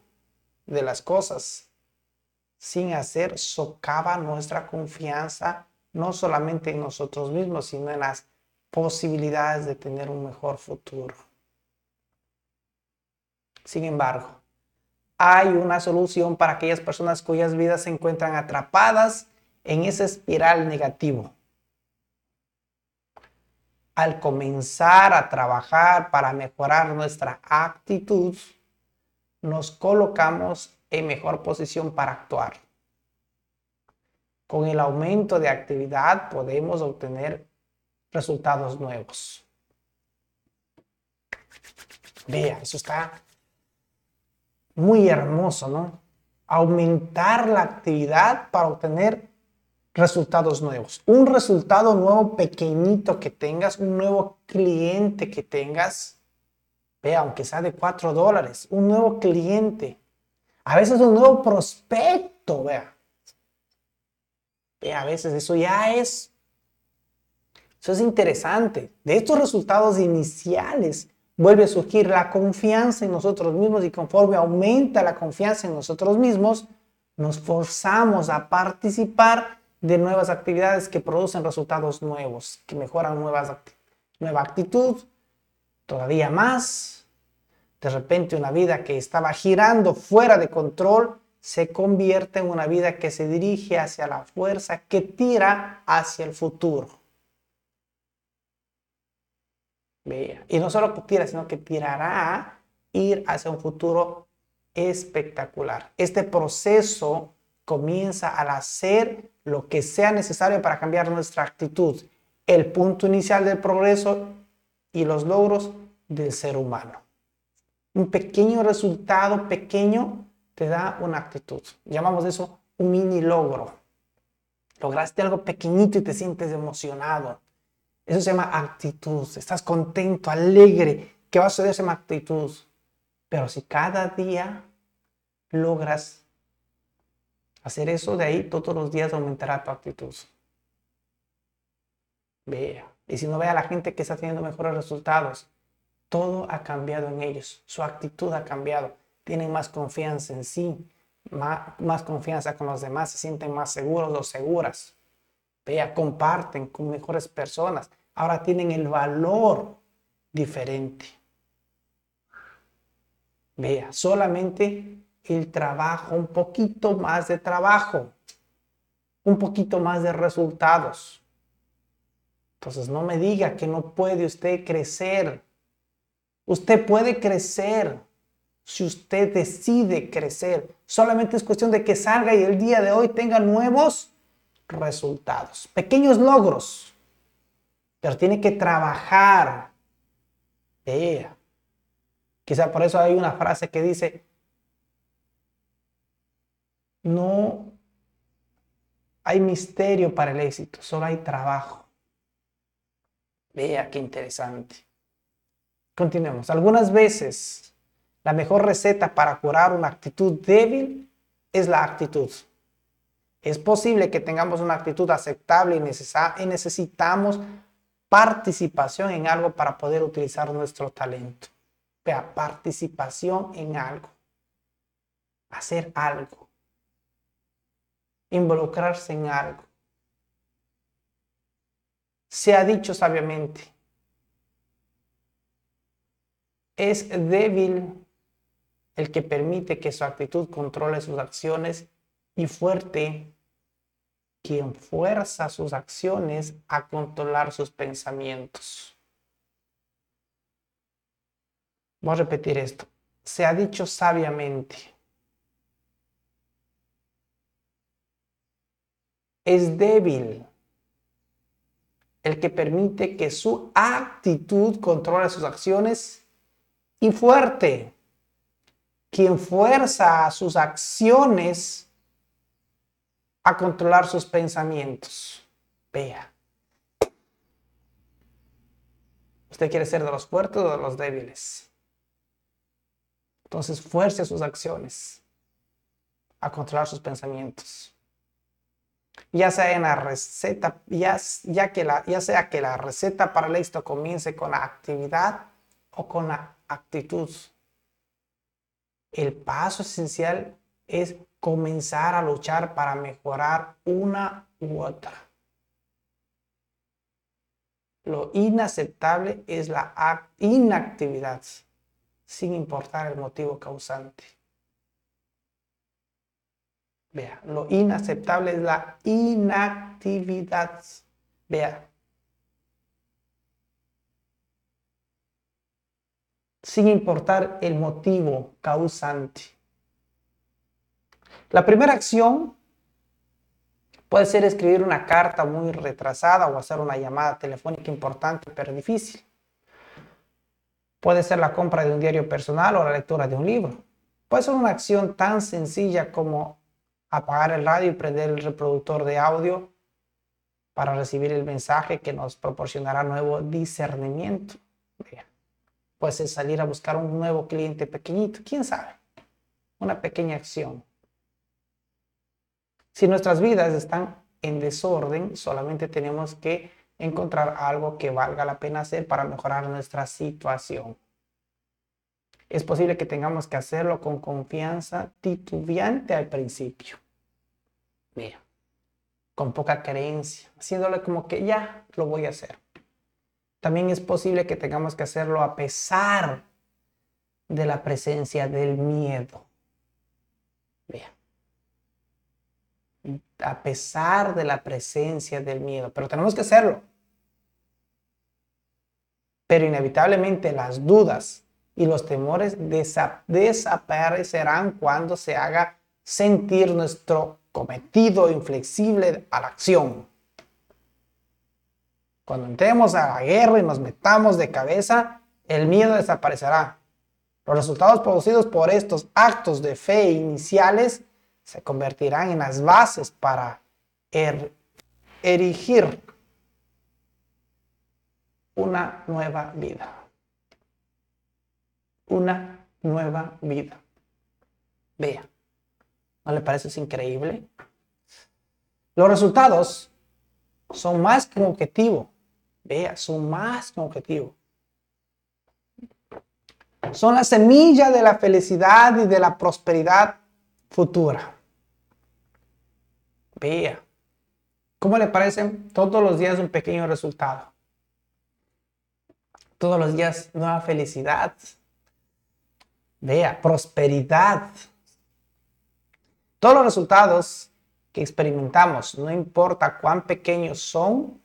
de las cosas sin hacer socava nuestra confianza, no solamente en nosotros mismos, sino en las posibilidades de tener un mejor futuro. Sin embargo, hay una solución para aquellas personas cuyas vidas se encuentran atrapadas en esa espiral negativo. Al comenzar a trabajar para mejorar nuestra actitud, nos colocamos en mejor posición para actuar. Con el aumento de actividad podemos obtener resultados nuevos. Vea, eso está muy hermoso, ¿no? Aumentar la actividad para obtener resultados nuevos. Un resultado nuevo pequeñito que tengas, un nuevo cliente que tengas, vea, aunque sea de 4 dólares, un nuevo cliente. A veces un nuevo prospecto, vea. Vea, a veces eso ya es, eso es interesante. De estos resultados iniciales vuelve a surgir la confianza en nosotros mismos y conforme aumenta la confianza en nosotros mismos, nos forzamos a participar de nuevas actividades que producen resultados nuevos, que mejoran nuevas, nueva actitud, todavía más. De repente una vida que estaba girando fuera de control se convierte en una vida que se dirige hacia la fuerza que tira hacia el futuro. Y no solo que tira, sino que tirará a ir hacia un futuro espectacular. Este proceso comienza al hacer lo que sea necesario para cambiar nuestra actitud, el punto inicial del progreso y los logros del ser humano. Un pequeño resultado pequeño te da una actitud. Llamamos eso un mini logro. Lograste algo pequeñito y te sientes emocionado. Eso se llama actitud. Estás contento, alegre. ¿Qué va a suceder? Se llama actitud. Pero si cada día logras hacer eso, de ahí todos los días aumentará tu actitud. Vea. Y si no ve a la gente que está teniendo mejores resultados, todo ha cambiado en ellos. Su actitud ha cambiado. Tienen más confianza en sí, más, más confianza con los demás, se sienten más seguros o seguras. Vea, comparten con mejores personas. Ahora tienen el valor diferente. Vea, solamente el trabajo, un poquito más de trabajo, un poquito más de resultados. Entonces no me diga que no puede usted crecer. Usted puede crecer si usted decide crecer. Solamente es cuestión de que salga y el día de hoy tenga nuevos resultados, pequeños logros, pero tiene que trabajar. Quizá por eso hay una frase que dice, no hay misterio para el éxito, solo hay trabajo. Vea qué interesante. Continuemos. Algunas veces la mejor receta para curar una actitud débil es la actitud. Es posible que tengamos una actitud aceptable y, necesitamos participación en algo para poder utilizar nuestro talento. Vea, participación en algo. Hacer algo. Involucrarse en algo. Se ha dicho sabiamente, es débil el que permite que su actitud controle sus acciones y fuerte quien fuerza sus acciones a controlar sus pensamientos. Voy a repetir esto. Se ha dicho sabiamente. es débil. El que permite que su actitud controle sus acciones y fuerte. Quien fuerza sus acciones a controlar sus pensamientos. Vea. ¿Usted quiere ser de los fuertes o de los débiles? Entonces fuerce sus acciones a controlar sus pensamientos. Ya sea en la receta, ya, ya, que la, ya sea que la receta para el éxito comience con la actividad o con la actitud. El paso esencial es comenzar a luchar para mejorar una u otra. Lo inaceptable es la inactividad, sin importar el motivo causante. Vea, lo inaceptable es la inactividad. Vea. Sin importar el motivo causante. La primera acción puede ser escribir una carta muy retrasada o hacer una llamada telefónica importante pero difícil. Puede ser la compra de un diario personal o la lectura de un libro. Puede ser una acción tan sencilla como apagar el radio y prender el reproductor de audio para recibir el mensaje que nos proporcionará nuevo discernimiento. Puede ser salir a buscar un nuevo cliente pequeñito, quién sabe. Una pequeña acción. Si nuestras vidas están en desorden, solamente tenemos que encontrar algo que valga la pena hacer para mejorar nuestra situación. Es posible que tengamos que hacerlo con confianza titubeante al principio. Mira, con poca creencia, haciéndole como que ya lo voy a hacer. También es posible que tengamos que hacerlo a pesar de la presencia del miedo. Vea. A pesar de la presencia del miedo, pero tenemos que hacerlo. Pero inevitablemente las dudas y los temores desaparecerán cuando se haga sentir nuestro cometido inflexible a la acción. Cuando entremos a la guerra y nos metamos de cabeza, el miedo desaparecerá. Los resultados producidos por estos actos de fe iniciales se convertirán en las bases para er, erigir una nueva vida. Una nueva vida. Vea, ¿no le parece increíble? Los resultados son más que un objetivo. Vea, son más que un objetivo. Son la semilla de la felicidad y de la prosperidad futura. Vea. ¿Cómo le parecen todos los días un pequeño resultado? Todos los días nueva felicidad. Vea, prosperidad. Todos los resultados que experimentamos, no importa cuán pequeños son,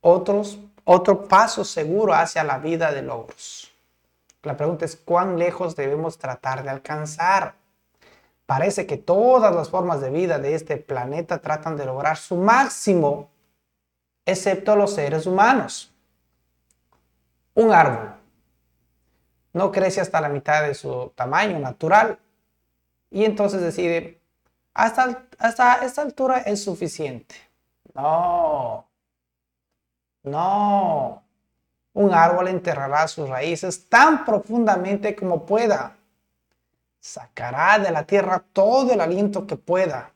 otros, otro paso seguro hacia la vida de logros. La pregunta es cuán lejos debemos tratar de alcanzar. Parece que todas las formas de vida de este planeta tratan de lograr su máximo, excepto los seres humanos. Un árbol no crece hasta la mitad de su tamaño natural y entonces decide, hasta, hasta esta altura es suficiente. No, no. Un árbol enterrará sus raíces tan profundamente como pueda sacará de la tierra todo el aliento que pueda,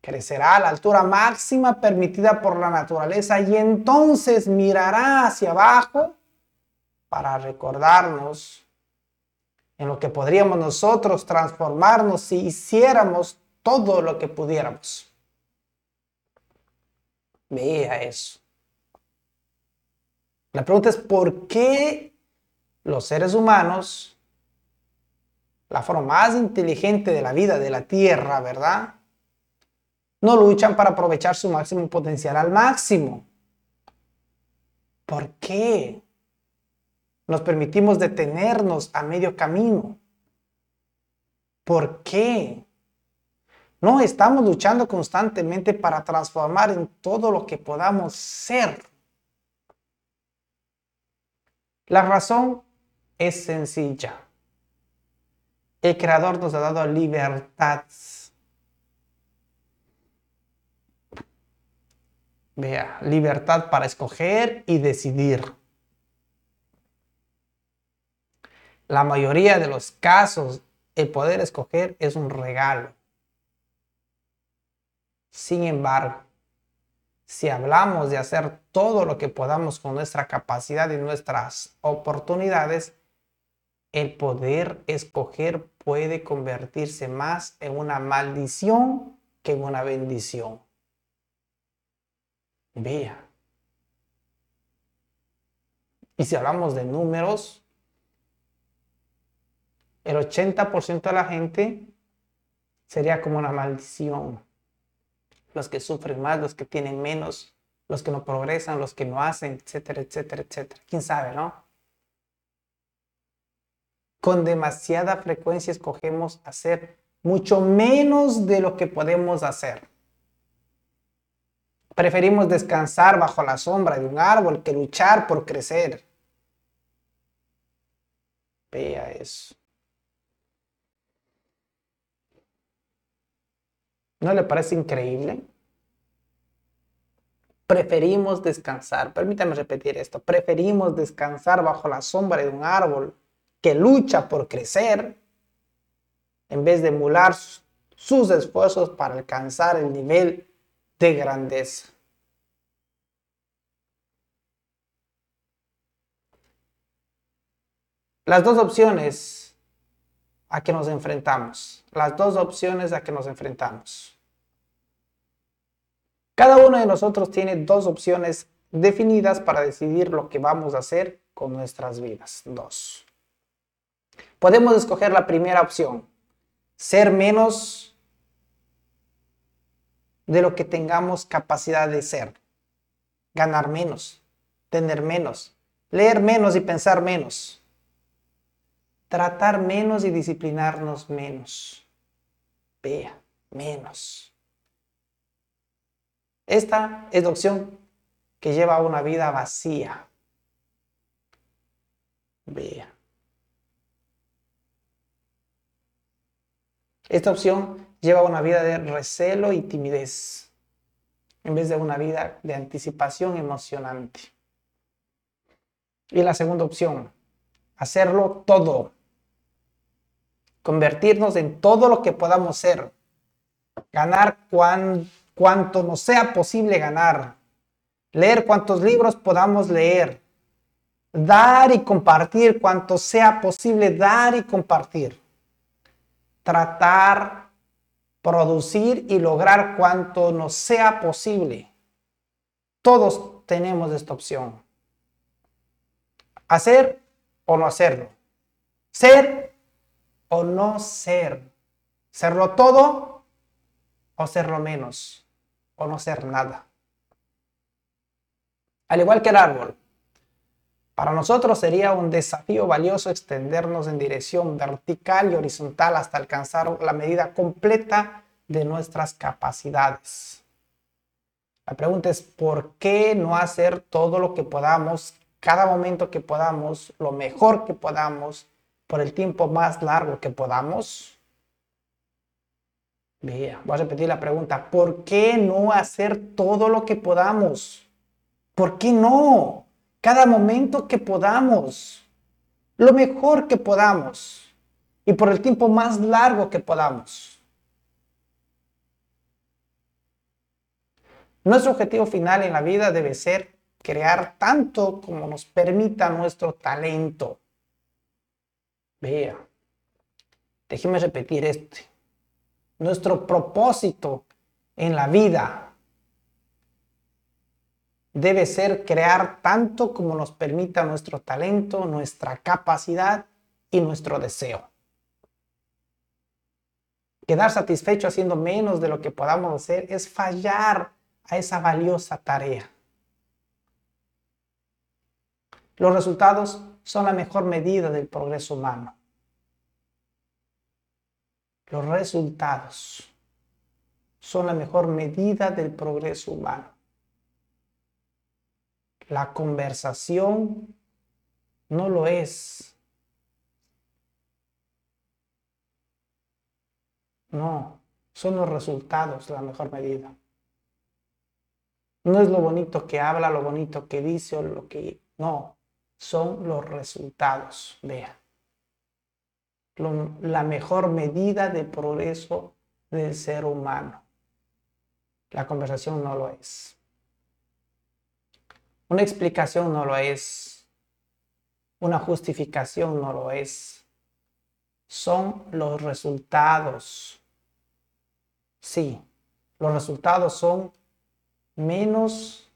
crecerá a la altura máxima permitida por la naturaleza y entonces mirará hacia abajo para recordarnos en lo que podríamos nosotros transformarnos si hiciéramos todo lo que pudiéramos. Vea eso. La pregunta es, ¿por qué los seres humanos la forma más inteligente de la vida de la Tierra, ¿verdad? No luchan para aprovechar su máximo potencial al máximo. ¿Por qué? Nos permitimos detenernos a medio camino. ¿Por qué? No, estamos luchando constantemente para transformar en todo lo que podamos ser. La razón es sencilla. El Creador nos ha dado libertad. Vea, libertad para escoger y decidir. La mayoría de los casos, el poder escoger es un regalo. Sin embargo, si hablamos de hacer todo lo que podamos con nuestra capacidad y nuestras oportunidades, el poder escoger puede convertirse más en una maldición que en una bendición. Vea. Y si hablamos de números, el 80% de la gente sería como una maldición. Los que sufren más, los que tienen menos, los que no progresan, los que no hacen, etcétera, etcétera, etcétera. ¿Quién sabe, no? Con demasiada frecuencia escogemos hacer mucho menos de lo que podemos hacer. Preferimos descansar bajo la sombra de un árbol que luchar por crecer. Vea eso. ¿No le parece increíble? Preferimos descansar, permítame repetir esto, preferimos descansar bajo la sombra de un árbol que lucha por crecer en vez de emular sus esfuerzos para alcanzar el nivel de grandeza. Las dos opciones a que nos enfrentamos. Las dos opciones a que nos enfrentamos. Cada uno de nosotros tiene dos opciones definidas para decidir lo que vamos a hacer con nuestras vidas. Dos. Podemos escoger la primera opción, ser menos de lo que tengamos capacidad de ser, ganar menos, tener menos, leer menos y pensar menos tratar menos y disciplinarnos menos. Vea, menos. Esta es la opción que lleva a una vida vacía. Vea. Esta opción lleva a una vida de recelo y timidez, en vez de una vida de anticipación emocionante. Y la segunda opción, hacerlo todo. Convertirnos en todo lo que podamos ser, ganar cuanto nos sea posible ganar, leer cuantos libros podamos leer, dar y compartir cuanto sea posible dar y compartir, tratar, producir y lograr cuanto nos sea posible. Todos tenemos esta opción. Hacer o no hacerlo. Ser o no ser. Serlo todo o serlo menos. O no ser nada. Al igual que el árbol. Para nosotros sería un desafío valioso extendernos en dirección vertical y horizontal hasta alcanzar la medida completa de nuestras capacidades. La pregunta es, ¿por qué no hacer todo lo que podamos, cada momento que podamos, lo mejor que podamos, por el tiempo más largo que podamos? Vea, voy a repetir la pregunta. ¿Por qué no hacer todo lo que podamos? ¿Por qué no? Cada momento que podamos. Lo mejor que podamos. Y por el tiempo más largo que podamos. Nuestro objetivo final en la vida debe ser crear tanto como nos permita nuestro talento Vea, déjeme repetir esto. Nuestro propósito en la vida debe ser crear tanto como nos permita nuestro talento, nuestra capacidad y nuestro deseo. Quedar satisfecho haciendo menos de lo que podamos hacer es fallar a esa valiosa tarea. Los resultados son la mejor medida del progreso humano. Los resultados. son la mejor medida del progreso humano. La conversación no lo es. No, son los resultados la mejor medida. No es lo bonito que habla, lo bonito que dice o lo que... No, son los resultados. Vea. la mejor medida de progreso del ser humano. La conversación no lo es. Una explicación no lo es. Una justificación no lo es. Son los resultados. Sí, los resultados son menos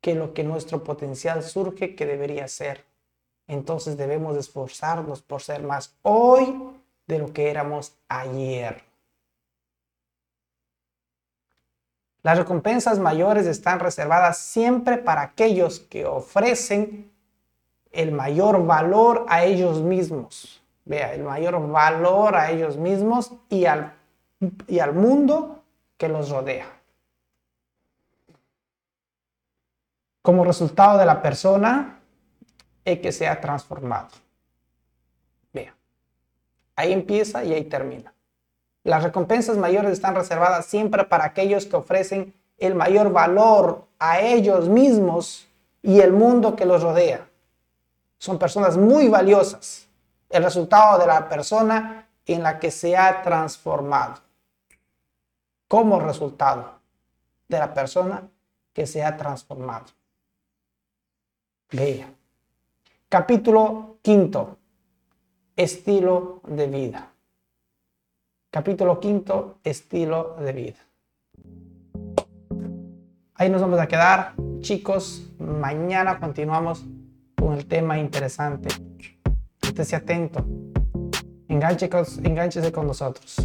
que lo que nuestro potencial surge que debería ser. Entonces debemos esforzarnos por ser más hoy de lo que éramos ayer. Las recompensas mayores están reservadas siempre para aquellos que ofrecen el mayor valor a ellos mismos. Vea, el mayor valor a ellos mismos y al, y al mundo que los rodea. Como resultado de la persona es que se ha transformado. Vea, ahí empieza y ahí termina. Las recompensas mayores están reservadas siempre para aquellos que ofrecen el mayor valor a ellos mismos y el mundo que los rodea. Son personas muy valiosas. El resultado de la persona en la que se ha transformado. Como resultado de la persona que se ha transformado. Vea. Capítulo quinto. Estilo de vida. Capítulo quinto, estilo de vida. Ahí nos vamos a quedar, chicos. Mañana continuamos con el tema interesante. Estése atento. Enganche, enganchese con nosotros.